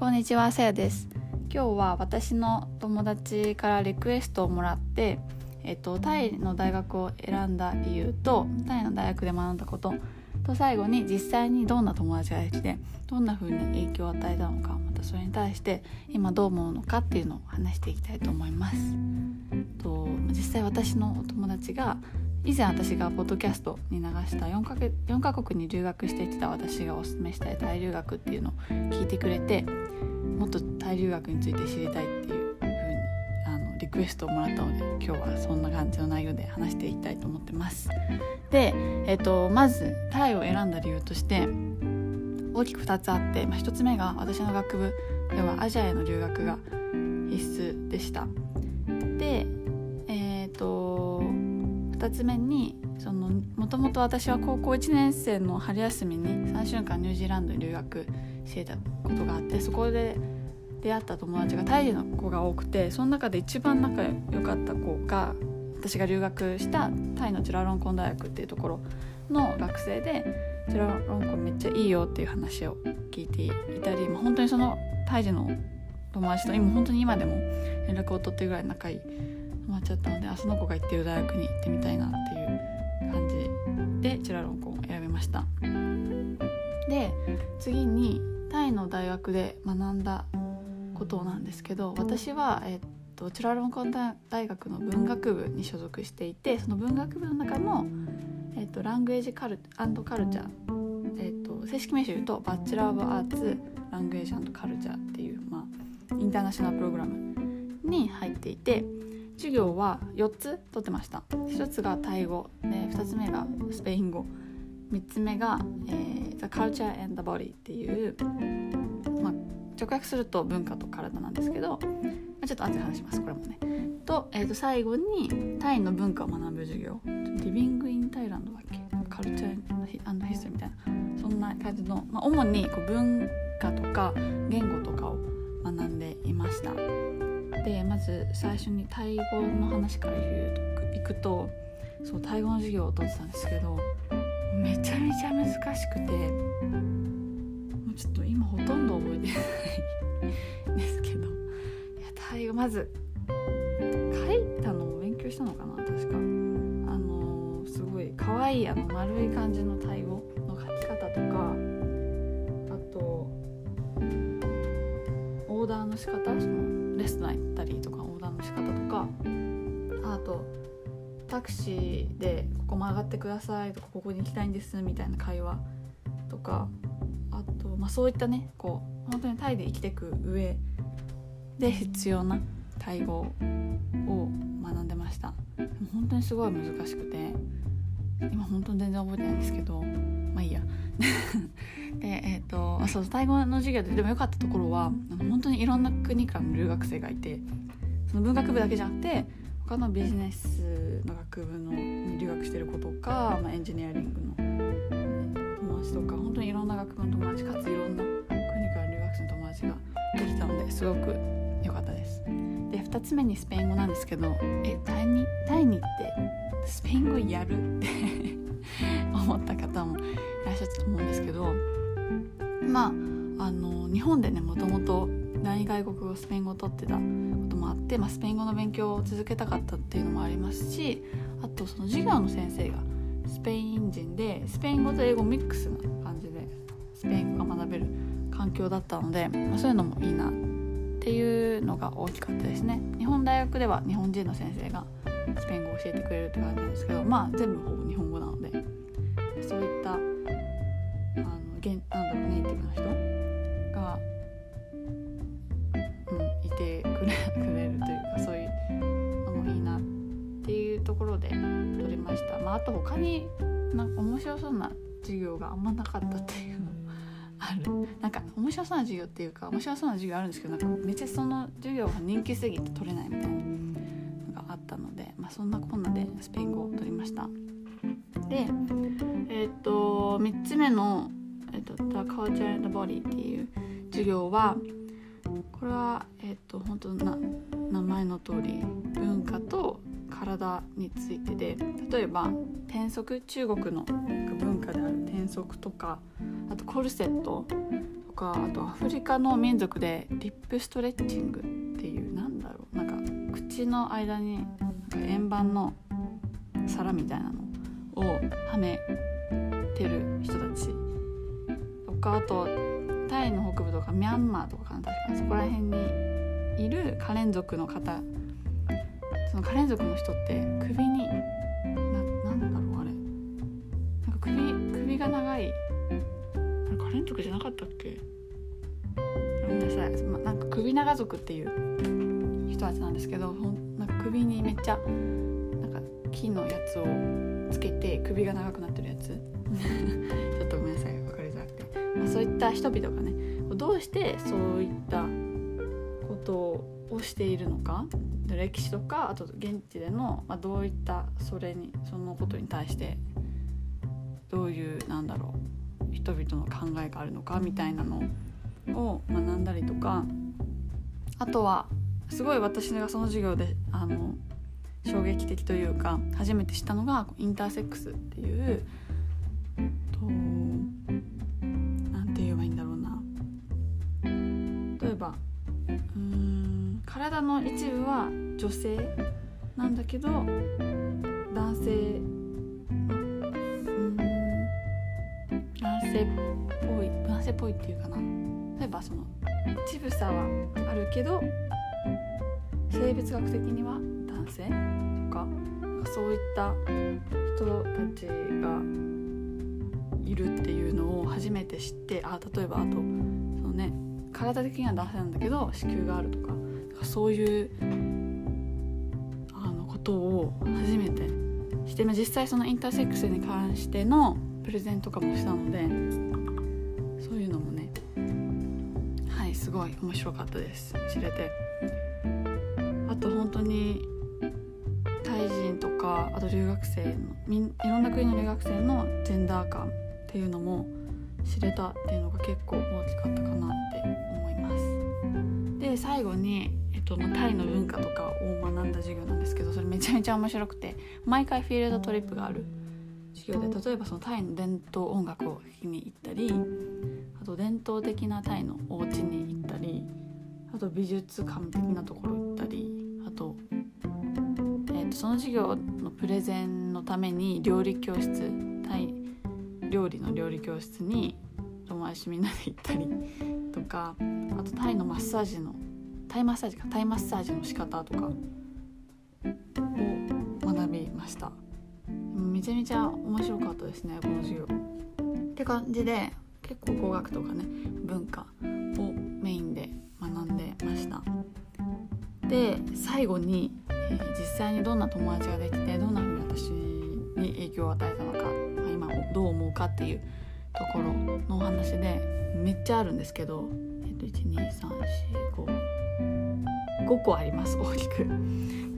こんにちは、さやです。今日は私の友達からリクエストをもらって、えっと、タイの大学を選んだ理由とタイの大学で学んだことと最後に実際にどんな友達ができてどんな風に影響を与えたのかまたそれに対して今どう思うのかっていうのを話していきたいと思います。と実際私のお友達が以前私がポッドキャストに流した4か月4カ国に留学してきた私がおすすめしたいタイ留学っていうのを聞いてくれてもっとタイ留学について知りたいっていう風にあのリクエストをもらったので今日はそんな感じの内容で話していきたいと思ってます。で、えっとまずタイを選んだ理由として大きく2つあって、まあ、1つ目が私の学部ではアジアへの留学が必須でした。で、2つ目にもともと私は高校1年生の春休みに3週間ニュージーランドに留学していたことがあってそこで出会った友達がタイの子が多くてその中で一番仲良かった子が私が留学したタイのチュラロンコン大学っていうところの学生でチュラロンコンめっちゃいいよっていう話を聞いていたり、まあ、本当にそのタイ人の友達と今本当に今でも連絡を取ってるぐらい仲いい友達だったのであその子が行ってる大学に行ってみたいなっていう感じでチュラロンコンを選びました。で次にタイの大学で学んだことなんですけど私は、えっと、チュラロンコン大学の文学部に所属していてその文学部の中の、えっと、ラングエージカルカルチャー、えっと、正式名称言うとバチェラー・オブ・アーツ・ラングエージカルチャーっていう、まあ、インターナショナルプログラムに入っていて授業は4つ取ってました。1つがタイ語。で2つ目がスペイン語。3つ目が、えー、The Culture and the Body っていう、まあ、直訳すると文化と体なんですけど、まあ、ちょっと後で話します。これもね。と,、えー、と最後にタイの文化を学ぶ授業。リビング・イン・タイランドだっけ？カルチャーヒストリーみたいな。そんな感じの、まあ、主にこう文化とか言語とかを学んでいました。でまず最初にタイ語の話から言うといくとそうタイ語の授業を取ってたんですけどめちゃめちゃ難しくてもうちょっと今ほとんど覚えてないんですけどいやタイ語まず書いたのを勉強したのかな確か。あの、すごい可愛いあの丸い感じのタイ語の書き方とかあとオーダーの仕方そのレストラン行ったりとかオーダーの仕方とか。あとタクシーで「ここ曲がってください」とか「ここに行きたいんです」みたいな会話とか。あと、まあ、そういったねこう本当にタイで生きていく上で必要なタイ語を学んでました。でも本当にすごい難しくて今本当に全然覚えてないんですけどまあいいや。でえっ、ー、とそうタイ語の授業ででも良かったところは本当にいろんな国からの留学生がいてその文学部だけじゃなくて他のビジネスの学部のに留学してる子とか、まあ、エンジニアリングの友達とか本当にいろんな学部の友達かついろんな国から留学生の友達ができたのですごく良かったです。で2つ目にスペイン語なんですけどえタイにタイに行ってスペイン語やるって 思った方もらっしゃったと思うんですけどまああの日本でねもともと第二外国語スペイン語を取ってたこともあって、まあ、スペイン語の勉強を続けたかったっていうのもありますしあとその授業の先生がスペイン人でスペイン語と英語ミックスな感じでスペイン語が学べる環境だったので、まあ、そういうのもいいなっていうのが大きかったですね。日本大学では日本人の先生がスペイン語を教えてくれるって感じなんですけどまあ全部ほぼ日本語なのでそういっあ、あと他になんか面白そうな授業があんまなかったっていうのもある。なんか面白そうな授業っていうか面白そうな授業あるんですけどなんかめっちゃその授業が人気すぎて取れないみたいなのがあったので、まあ、そんなこんなでスペイン語を取りました。でえっ、ー、と3つ目のえっと、The Culture and the Body っていう授業はこれは、えっと、本当な名前の通り文化と体についてで例えば転足中国の文化である転足とかあとコルセットとかあとアフリカの民族でリップストレッチングっていうなんだろうなんか口の間になんか円盤の皿みたいなのをはめてる人たち。とかあとタイの北部とかミャンマーとか確かそこら辺にいるカレン族の方のカレン族の人って首にななんだろうあれ。なんか首首が長い。あれカレン族じゃなかったっけ？ごめんなさい、ま、なんか首長族っていう人たちなんですけどほんなんか首にめっちゃなんか木のやつをつけて首が長くなってるやつ。ちょっとごめんなさい。分かりづらくて、まあ、そういった人々がねどうしてそういったことををしているのか歴史とかあと現地での、まあ、どういったそれにそのことに対してどういうなんだろう人々の考えがあるのかみたいなのを学んだりとかあとはすごい私がその授業であの衝撃的というか初めて知ったのがインターセックスっていう一部は女性なんだけど男性うん男性っぽい男性っぽいっていうかな。例えばその乳房はあるけど生物学的には男性とかそういった人たちがいるっていうのを初めて知ってあ例えばあとそのね体的には男性なんだけど子宮があるとか。そういうあのことを初めてして実際そのインターセックスに関してのプレゼントとかもしたのでそういうのもねはいすごい面白かったです。知れて。あと本当にタイ人とかあと留学生のみんいろんな国の留学生のジェンダー感っていうのも知れたっていうのが結構大きかったかなって思います。で最後に、と、タイの文化とかを学んだ授業なんですけどそれめちゃめちゃ面白くて毎回フィールドトリップがある授業で例えばそのタイの伝統音楽を聴きに行ったりあと伝統的なタイのお家に行ったりあと美術館的なところ行ったりあと,、えー、とその授業のプレゼンのために料理教室タイ料理の料理教室に友達みんなで行ったりとかあとタイのマッサージのタイマッサージかタイマッサージの仕方とかを学びました。めちゃめちゃ面白かったですねこの授業。って感じで結構工学とかね文化をメインで学んでました。で最後に、えー、実際にどんな友達ができてどんな風に私に影響を与えたのか、まあ、今どう思うかっていうところのお話でめっちゃあるんですけど、えっと、1 2 3 4 5 5個あります大きく。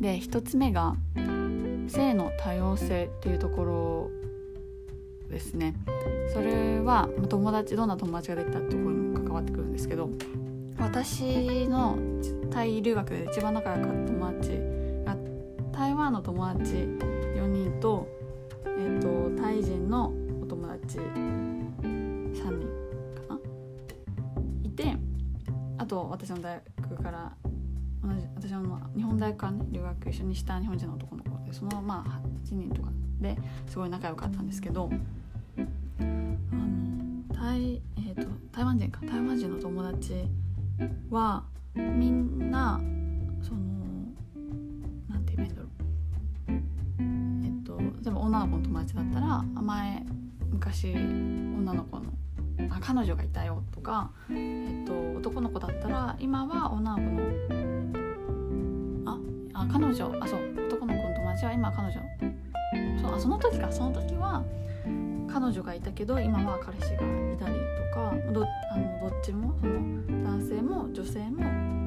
で1つ目が性の多様性っていうところですねそれは友達どんな友達ができたってところにも関わってくるんですけど私のタイ留学で一番仲良かった友達が台湾の友達4人と,、えーと、タイ人のお友達3人かな？いてあと私の大学から同じ私の日本大学からね留学一緒にした日本人の男の子でそのまあ8人とかですごい仲良かったんですけどあの台,、えーと、台湾人か台湾人の友達はみんなそのなんて言えばいいんだろう。えっと例えば女の子の友達だったら前昔女の子のあ彼女がいたよとか、えっと、男の子だったら今は女の子のああ彼女あそう男の子の友達は今彼女。そあその時かその時は彼女がいたけど今は彼氏がいたりとかどあのどっちもその男性も女性も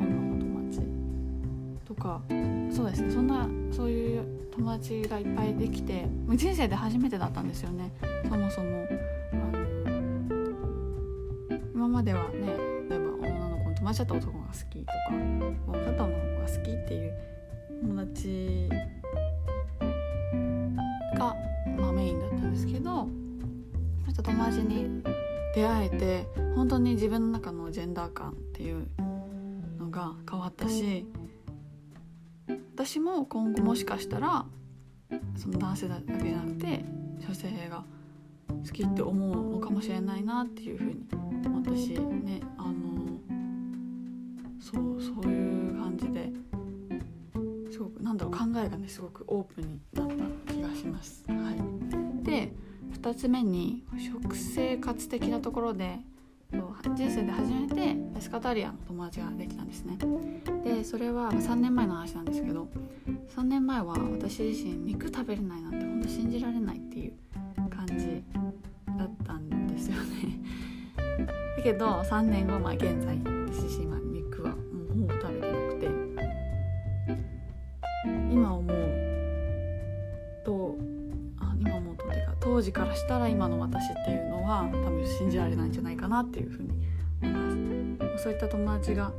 女の友達とかそうですねそんなそういう友達がいっぱいできてもう人生で初めてだったんですよね。そもそも。あのまではね例えば女の子の友達だった男が好きとか分かった女の子が好きっていう友達が、まあ、メインだったんですけどそした友達に出会えて本当に自分の中のジェンダー感っていうが変わったし私も今後もしかしたらその男性だけじゃなくて女性が好きって思うのかもしれないなっていうふうに私ねあのそうそういう感じですごくなんだろう考えがねすごくオープンになった気がします。はい、で2つ目に食生活的なところで人生で初めてペスカタリアンの友達ができたんですね。でそれは3年前の話なんですけど3年前は私自身肉食べれないなんて本当信じられないっていう感じだったんですよね。だけど3年後まあ現在時からしたら今の私っていうのは多分信じられないんじゃないかなっていうふうに思います。そういった友達が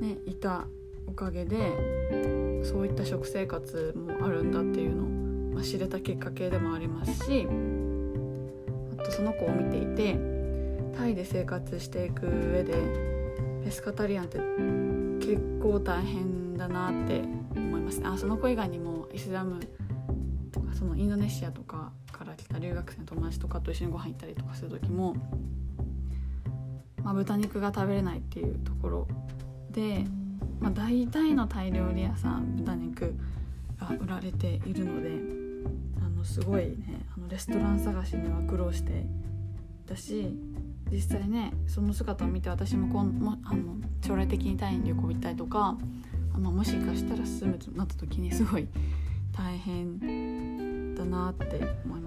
ねいたおかげでそういった食生活もあるんだっていうのを、まあ、知れたきっかけでもありますしあとその子を見ていてタイで生活していく上でペスカタリアンって結構大変だなって思いますあその子以外にもイスラムとかそのインドネシアとかから来た留学生の友達とかと一緒にご飯行ったりとかする時も、まあ、豚肉が食べれないっていうところで、まあ、大体のタイ料理屋さん豚肉が売られているのであのすごいねあのレストラン探しには苦労してたし実際ねその姿を見て私もこんもあの将来的にタイに旅行行ったりとか、まあ、もしかしたら進むとなった時にすごい大変だなって思います。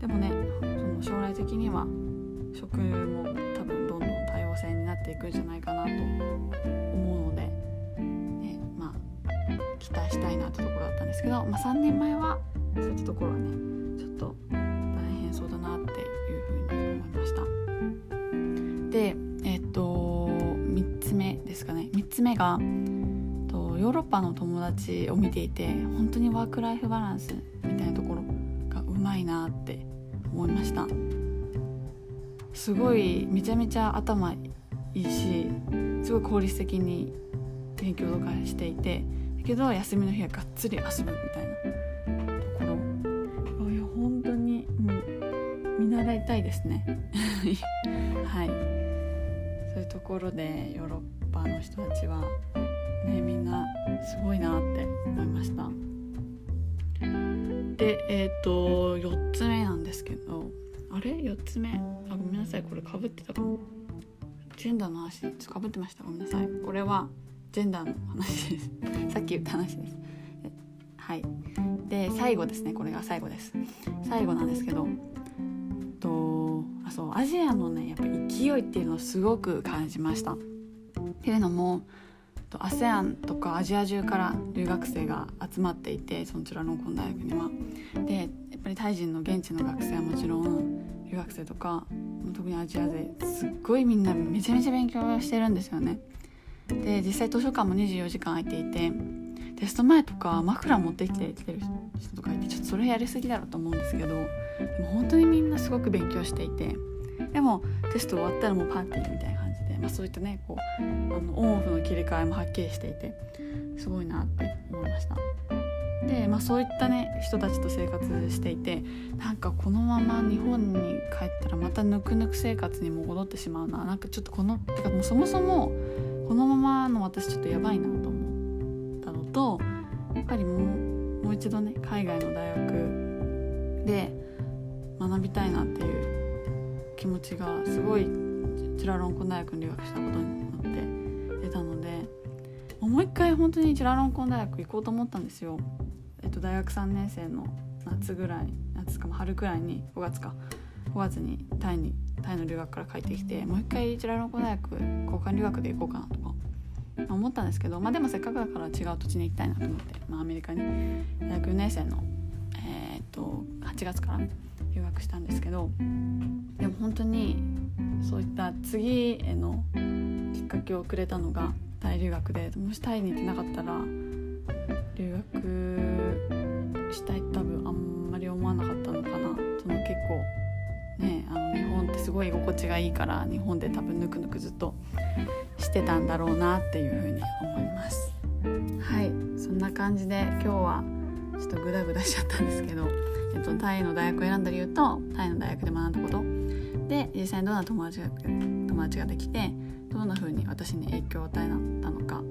でもねその将来的には食も多分どんどん多様性になっていくんじゃないかなと思うので、ねまあ、期待したいなってところだったんですけど、まあ、3年前はそういったところはねちょっと大変そうだなっていうふうに思いました。でえっと3つ目ですかね3つ目がヨーロッパの友達を見ていて本当にワーク・ライフ・バランスみたいなところころがうまいなって思いました。すごいめちゃめちゃ頭いいしすごい効率的に勉強とかしていてだけど休みの日はがっつり遊ぶみたいなところ。いや本当にもう見習いたいですね。はい。そういうところでヨーロッパの人たちはねみんなすごいなって思いました。でえっ、ー、と4つ目なんですけどあれ？4つ目？あごめんなさい。これかぶってたかも。ジェンダーの話かぶってました。ごめんなさい。これはジェンダーの話です。さっき言った話です。はい。で最後ですね。これが最後です。最後なんですけどとあそう。アジアのねやっぱ勢いっていうのをすごく感じました。っていうのもと ASEAN とかアジア中から留学生が集まっていてそのチュラロンコン大学には。でやっぱりタイ人の現地の学生はもちろん留学生とか特にアジアですっごいみんなめちゃめちゃ勉強してるんですよね。で実際図書館も24時間空いていてテスト前とかマフラー持ってきてきてる人とかいてちょっとそれやりすぎだろうと思うんですけどでも本当にみんなすごく勉強していてでもテスト終わったらもうパーティーみたいなまあ、そういったねこうあのオンオフの切り替えもはっきりしていてすごいなって思いました。で、まあ、そういったね人たちと生活していてなんかこのまま日本に帰ったらまたぬくぬく生活にも戻ってしまうななんかちょっとこのてかもうそもそもこのままの私ちょっとやばいなと思ったのとやっぱりもうもう一度ね海外の大学で学びたいなっていう気持ちがすごいチュラロンコ大学に留学したことによって出たのでもう一回本当にチュラロンコン大学行こうと思ったんですよ。えっと、大学3年生の夏ぐらい夏か春くらいに5月か5月にタイにタイの留学から帰ってきてもう一回チュラロンコ大学交換留学で行こうかなとか思ったんですけど、まあ、でもせっかくだから違う土地に行きたいなと思って、まあ、アメリカに大学4年生の、と、8月から留学したんですけどでも本当にそういった次へのきっかけをくれたのがタイ留学でもしタイに行ってなかったら留学したいって多分あんまり思わなかったのかな。その結構ねあの日本ってすごい居心地がいいから日本で多分ぬくぬくずっとしてたんだろうなっていうふうに思います。はいそんな感じで今日はちょっとグダグダしちゃったんですけど、えっと、タイの大学を選んだ理由とタイの大学で学んだこと。で実際にどんな友達が友達ができてどんな風に私に影響を与えたのかっ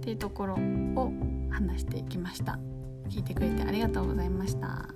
ていうところを話していきました。聞いてくれてありがとうございました。